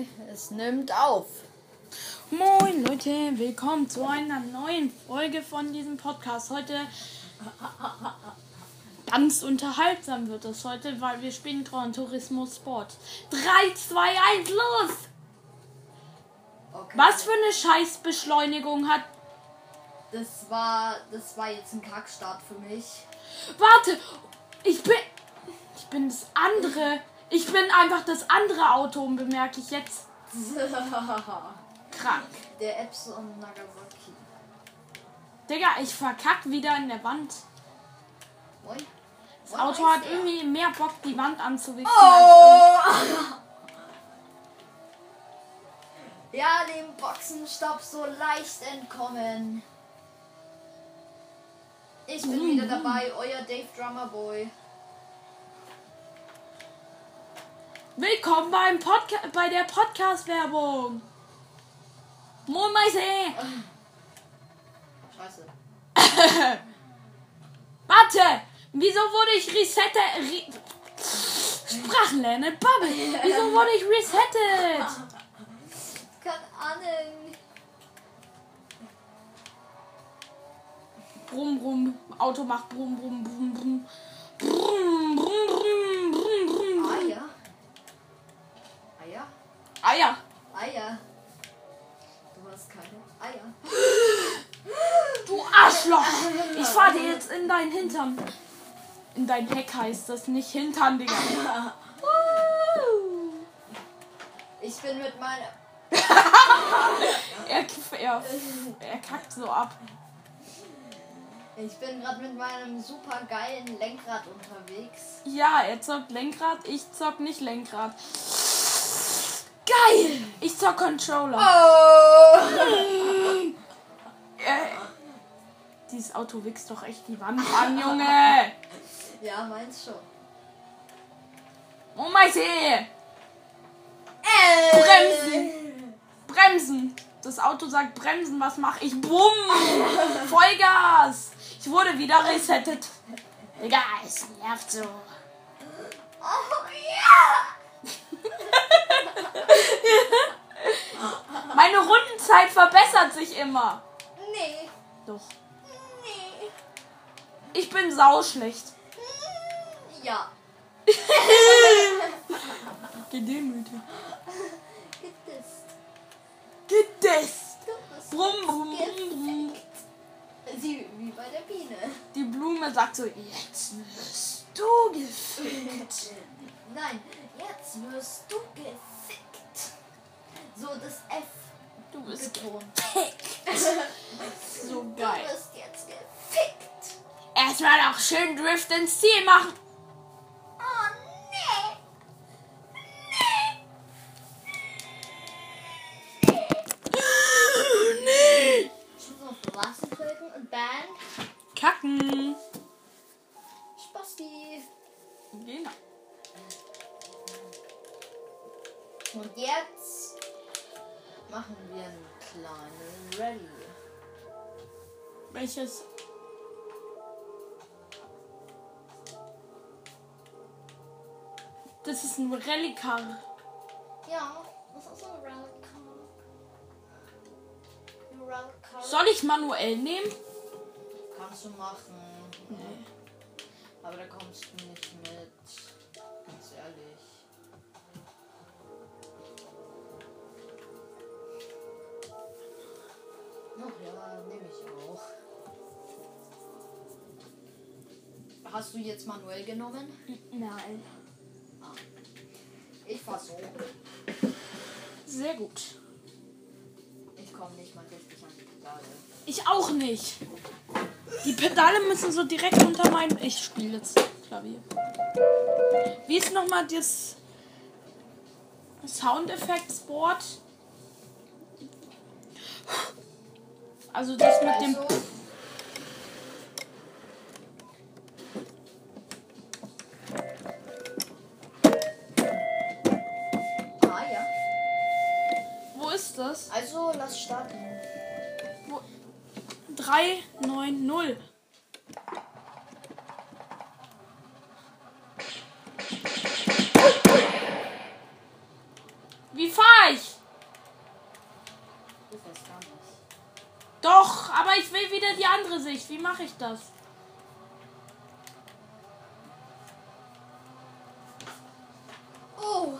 3, es nimmt auf. Moin Leute, willkommen zu einer neuen Folge von diesem Podcast. Heute ganz unterhaltsam wird es heute, weil wir spielen Gran Turismo Sport. 3, 2, 1, los! Okay. Was für eine Scheißbeschleunigung hat. Das war, das war jetzt ein Kackstart für mich. Warte! Ich bin. Ich bin das andere. Ich bin einfach das andere Auto, bemerke ich jetzt. Krank. Der Epson Nagasaki. Digga, ich verkack wieder in der Wand. Moin. Das Moin, Auto hat Meister. irgendwie mehr Bock, die Wand anzuwichsen. Oh! Ja, dem Boxenstopp so leicht entkommen. Ich bin wieder dabei, euer Dave Drummer Boy. Willkommen beim Podca bei der Podcast-Werbung. Moin Meise. Scheiße. Warte! Wieso wurde ich resette... Re Sprachenlernen, Bubble! Wieso wurde ich resettet? Keine Ahnung. Brumm, brumm. Auto macht brumm, brumm, brumm, brumm. Brumm, in dein Hintern. In dein Heck heißt das, nicht Hintern, Digga. Ich bin mit meiner. Er, er, er kackt so ab. Ich bin gerade mit meinem super geilen Lenkrad unterwegs. Ja, er zockt Lenkrad, ich zock nicht Lenkrad. Geil! Ich zock Controller. Oh! Äh, dieses Auto wichst doch echt die Wand an, Junge! Ja, meins schon. Oh mein See! Äh. Bremsen! Bremsen! Das Auto sagt bremsen, was mach ich? Bumm! Vollgas! Ich wurde wieder resettet. Digga, es nervt so. Oh ja! Meine Rundenzeit verbessert sich immer. Nee. Doch. Ich bin sauschlecht. Ja. Gedemütigt. Gedisst. Gedisst. Du Brumm, brumm, brumm. Sie, wie bei der Biene. Die Blume sagt so, jetzt wirst du gefickt. Nein, jetzt wirst du gefickt. So, das F Du bist gefickt. So Du geil. wirst jetzt gefickt. Erstmal noch schön Drift ins Ziel machen. Oh, nee. Nee. Ich muss auf Straßen drücken und dann Kacken. Spasti. Genau. Und jetzt machen wir einen kleinen Rallye. Welches? Das ist ein Rallye-Car. Ja, das ist ein Rallye-Car. Ein Rallye-Car. Soll ich manuell nehmen? Kannst du machen. Nee. Aber da kommst du nicht mit. Ganz ehrlich. Ach ja, nehme ich auch. Hast du jetzt manuell genommen? Nein. Ich so. Sehr gut. Ich komme nicht mal richtig an die Pedale. Ich auch nicht. Die Pedale müssen so direkt unter meinem. Ich spiele jetzt Klavier. Wie ist nochmal das Soundeffektsboard? Also das mit dem. Also, lass starten. Wo? 3, 9, 0. Wie fahre ich. Doch, aber ich will wieder die andere Sicht. Wie mache ich das? Oh!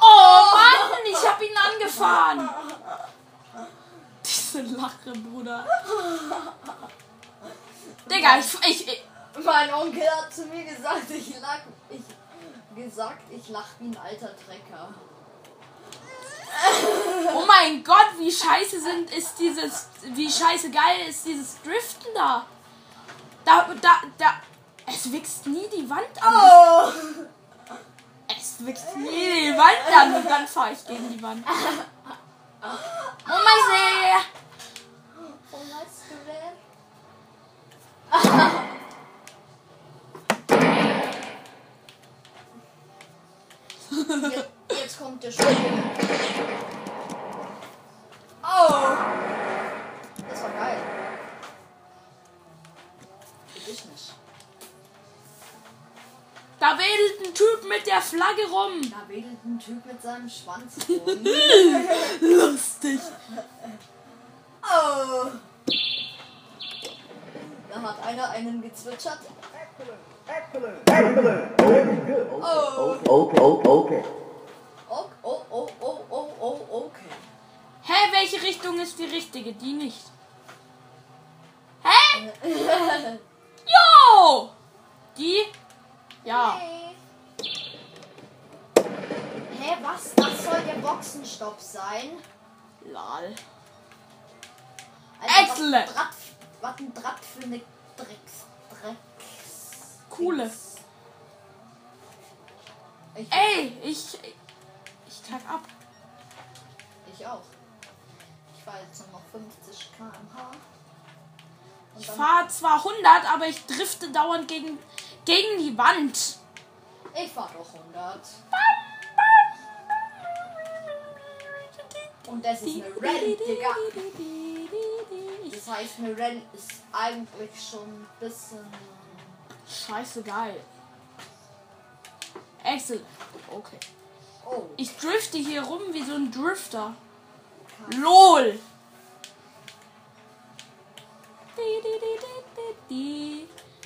Oh Mann, ich hab ihn angefahren. Lache, Bruder. Digga, ich, ich, ich Mein Onkel hat zu mir gesagt, ich lach. Ich gesagt, ich lach wie ein alter Trecker. Oh mein Gott, wie scheiße sind ist dieses wie scheiße geil ist dieses Driften da. Da da da es wächst nie die Wand an. Oh! Es wächst nie die Wand an und dann fahre ich gegen die Wand. Oh mein See. Jetzt, jetzt kommt der Spiel. Oh! Das war geil. Dich nicht. Da wedelt ein Typ mit der Flagge rum. Da wedelt ein Typ mit seinem Schwanz rum. Lustig. Oh! Da hat einer einen gezwitschert. Excellent. Excellent. Okay, good. Oh! Okay, okay, okay. Oh, oh, oh, oh, oh, oh, okay. Hä, welche Richtung ist die richtige? Die nicht. Hä? Jo! Die? Ja. Hey. Hä, was? Das soll der Boxenstopp sein? Lol. Alter, Excellent. Was ein Draht für eine Drecks. Drecks. Coole. Ich, Ey, ich. Ich kack ab. ich auch. Ich fahre jetzt nur noch 50 km/h. Ich fahre zwar 100, aber ich drifte dauernd gegen, gegen die Wand. Ich fahre doch 100. Und das ist eine Rallye, Digga. Das heißt, eine ist eigentlich schon ein bisschen. Scheiße geil. Excellent. Okay. Oh, Ich drifte hier rum wie so ein Drifter. LOL.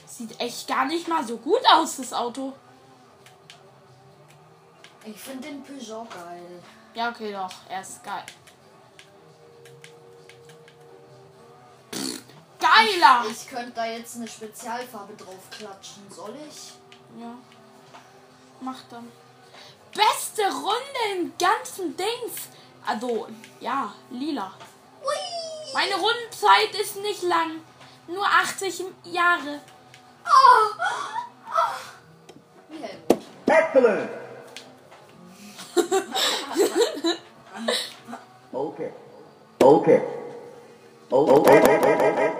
Sieht echt gar nicht mal so gut aus, das Auto. ich finde den Peugeot geil. Ja, okay, doch. Er ist geil. Geiler! Ich könnte da jetzt eine Spezialfarbe drauf klatschen. Soll ich? Ja. Mach dann. Beste Runde im ganzen Dings. Also, ja, lila. Ui! Meine Rundenzeit ist nicht lang. Nur 80 Jahre. Wie Helmut. Excellent. okay. Okay. Oh, okay. Excellent.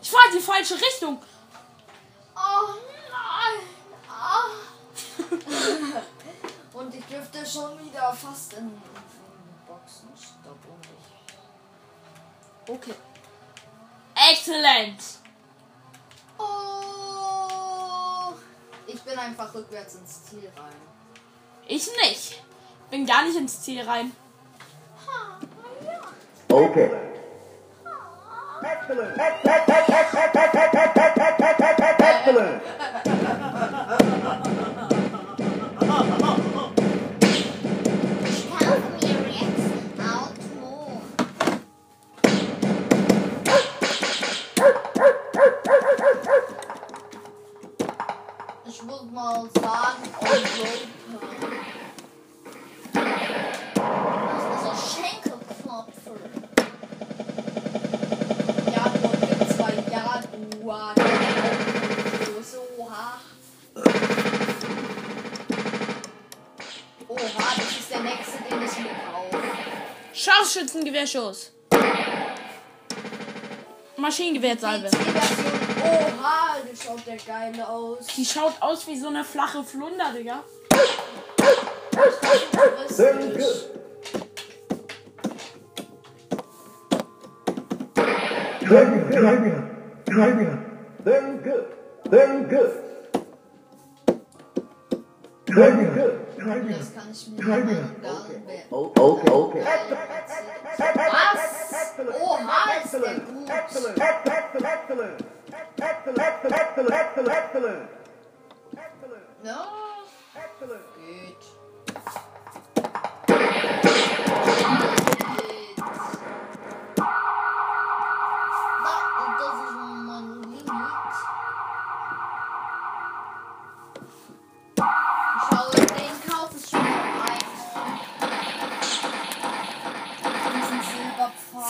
Ich fahre die falsche Richtung. Oh nein! Ah. Und ich dürfte schon wieder fast in, in Boxenstopp und ich. Okay. Exzellent. Oh! Ich bin einfach rückwärts ins Ziel rein. Ich nicht. Bin gar nicht ins Ziel rein. Okay. Excellent. Excellent. Mal sagen, Europa. Das ist ein Schenkelklopfer. Jaguar gibt zwei Jaguar. So, ha. Oha, das ist der nächste, den ich mir kaufe. Scharfschützengewehrschuss. Maschinengewehrsalbe. Oha, schaut der geil aus. Die schaut aus wie so eine flache Flunder, Digga. Very Richtig. good. Driving, driving, driving. Very good. Very good. Driving, driving. Das kann ich mir Driving. gar nicht mehr. Okay, okay. Was? Oha, ist der gut. Excellent, excellent, excellent. Excellent, excellent, excellent, excellent, excellent. Ja, excellent.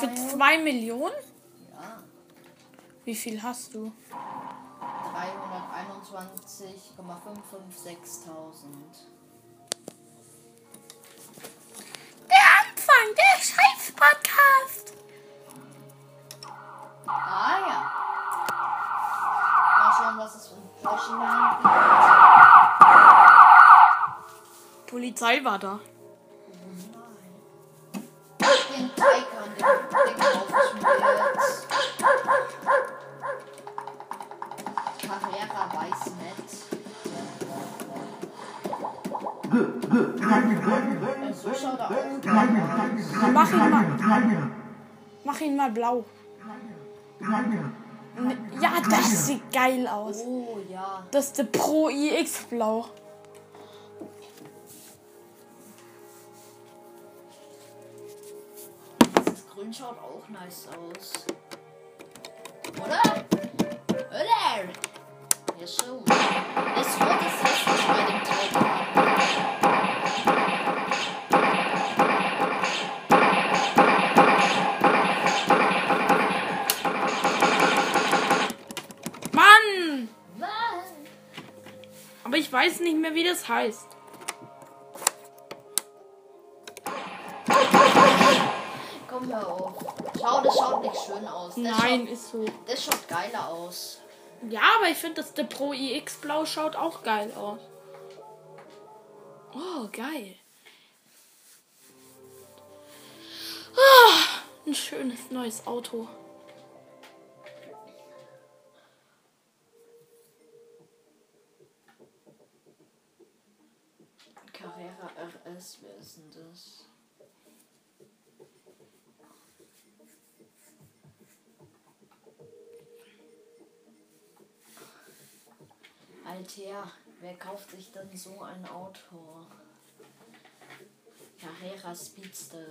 Diesen Für. 2 Millionen? Wie viel hast du? 321,556.000. Der Anfang der Scheiß-Podcast. Ah ja. Mal schauen, was es für ein Flaschenwein Polizei war da. Mach ihn mal blau. Ja, das sieht geil aus. Oh ja. Das ist der Pro iX Blau. Das Grün schaut auch nice aus. Oder? Oder? Ja schon. Das weiß nicht mehr, wie das heißt. Komm hör auf. Schau, das schaut nicht schön aus. Das Nein, ist so. Schaut, das schaut geiler aus. Ja, aber ich finde, dass der Pro iX Blau schaut auch geil aus. Oh, geil. Ah, ein schönes neues Auto. RS, wer ist denn das? Alter, wer kauft sich denn so ein Auto? Carrera Speedster.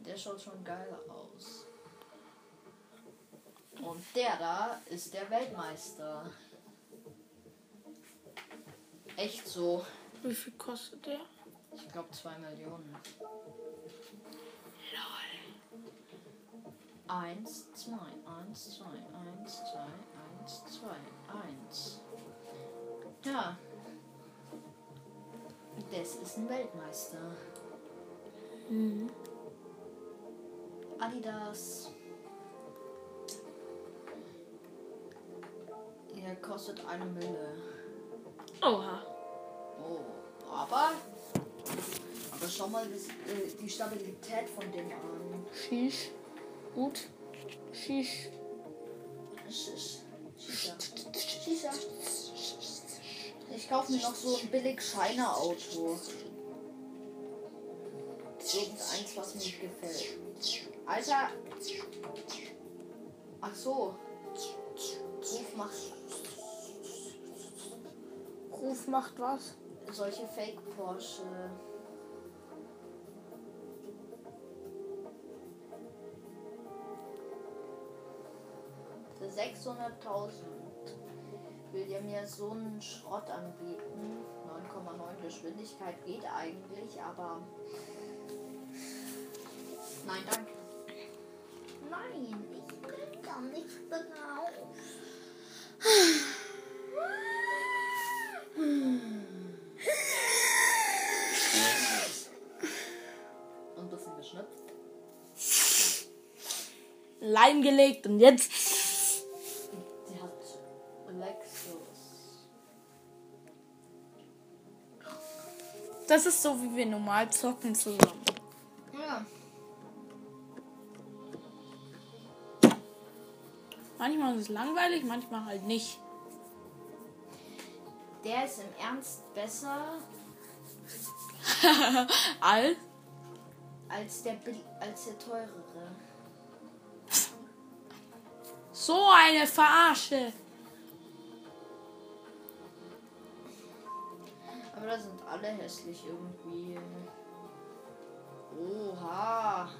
Der schaut schon geil aus. Und der da ist der Weltmeister. Echt so. Wie viel kostet der? Ich glaube 2 Millionen. Eins, zwei, eins, zwei, eins, zwei, eins, zwei, eins. Ja. Das ist ein Weltmeister. Adidas. Er kostet eine Mille. Oha. Oh, aber. Aber schau mal das, äh, die Stabilität von dem an. Shish. Gut. Shish. Schisch. Shisha. Shisha. Ich kaufe mir noch so ein billig Shiner Auto. Irgendeins, was mir gefällt. Alter. Ach so. Ruf macht Ruf macht was? solche Fake Porsche. Für 600.000 will ihr mir so einen Schrott anbieten. 9,9 Geschwindigkeit geht eigentlich, aber. Nein, danke. Nein, ich bin gar nicht drauf. Leim gelegt und jetzt. Sie hat Lexus. Das ist so, wie wir normal zocken zusammen. Ja. Manchmal ist es langweilig, manchmal halt nicht. Der ist im Ernst besser. All? Als der, als der teurere. So eine Verarsche. Aber da sind alle hässlich irgendwie. Oha.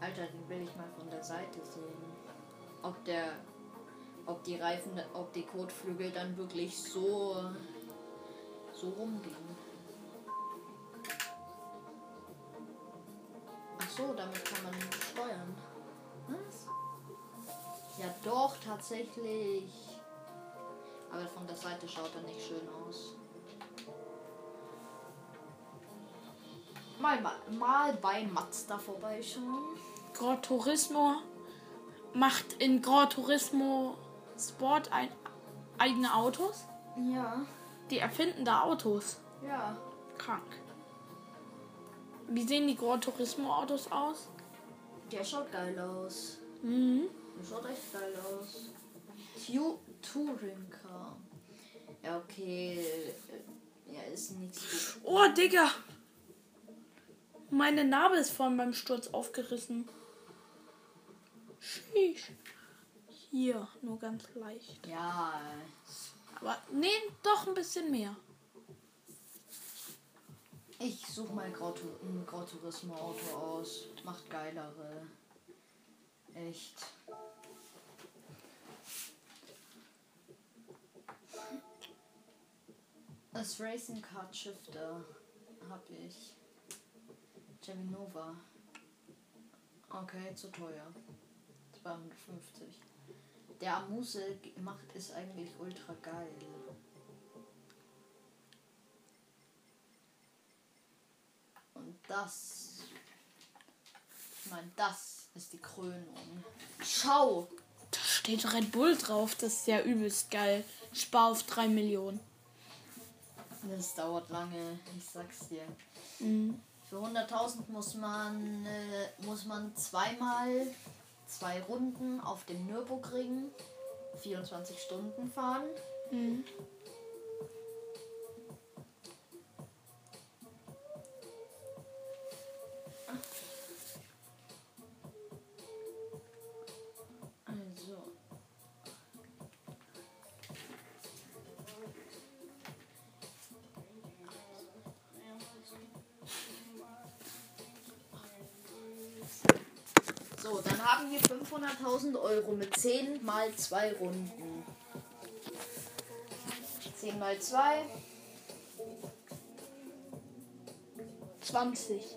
Alter, den will ich mal von der Seite sehen. Ob der. Ob die Reifen, ob die Kotflügel dann wirklich so. so rumgehen. Ach so, damit kann man steuern. Ja doch, tatsächlich. Aber von der Seite schaut er nicht schön aus. Mal, mal, mal bei Mazda vorbeischauen. Gran Turismo macht in Gran Turismo Sport ein, eigene Autos. Ja, Die erfinden da Autos. ja. Krank. Wie sehen die Gran Turismo Autos aus? Der schaut geil aus. Mhm. Der schaut echt geil aus. Tu Touring Car. Ja, okay. Ja, ist nicht so. Oh, Digga. Meine Narbe ist vorhin beim Sturz aufgerissen. Sheesh. Hier, nur ganz leicht. Ja, Aber nee, doch ein bisschen mehr. ich suche mal Grau- ein Gran Turismo Auto aus. Macht geilere. Echt. Das Racing Card Shifter habe ich. Chevy Nova. Okay, zu teuer. 250. Der Amuse macht ist eigentlich ultra geil. Und das. Ich meine, das ist die Krönung. Schau! Da steht Red Bull drauf. Das ist ja übelst geil. Spar auf 3 Millionen. Das dauert lange, ich sag's dir. Mhm. Für 100.000 muss man, äh, muss man zweimal zwei Runden auf dem Nürburgring 24 Stunden fahren. Mhm. 100.000 Euro mit 10 mal 2 Runden. 10 mal 2. 20.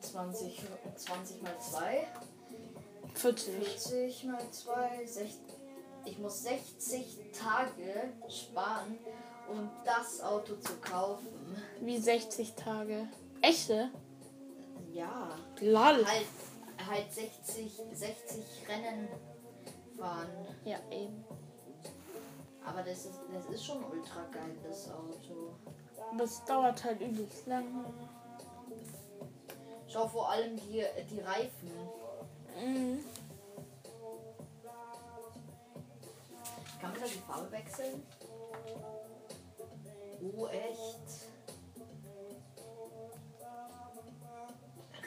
20, 20 mal 2. 40. 40 mal 2. 60. Ich muss 60 Tage sparen, um das Auto zu kaufen. Wie 60 Tage? Echte? Ja. Lol. Halt halt 60, 60 Rennen fahren. Ja, eben. Aber das ist, das ist schon ultra geil, das Auto. Das dauert halt übelst lang. Schau vor allem die, die Reifen. Mhm. Kann man da die Farbe wechseln? Oh, echt?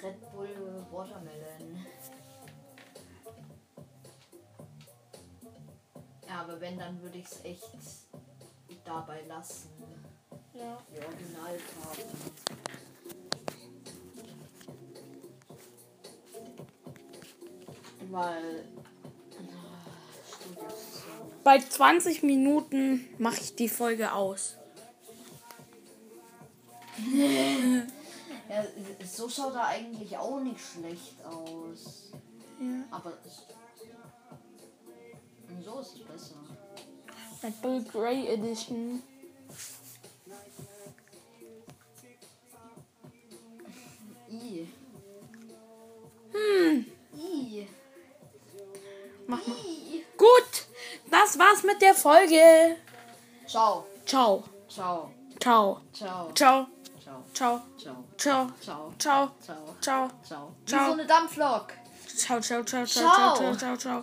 Red Bull Watermelon. Ja, aber wenn, dann würde ich es echt dabei lassen. Ja. Die Originalfarben. Weil. Bei 20 Minuten mache ich die Folge aus. Ja, so schaut er eigentlich auch nicht schlecht aus. Ja. Aber es- so ist es besser. Red Bull Grey Edition. I. Hm. I. Mach mal. I. Gut, das war's mit der Folge. Ciao. Ciao. Ciao. Ciao. Ciao. Ciao. Ciao. Ciao. Ciao. Ciao. Ciao. Ciao. Ciao. Ciao. Ciao. Wie so eine Dampflok. Ciao, ciao, ciao, ciao, Ciao. ciao, ciao, ciao.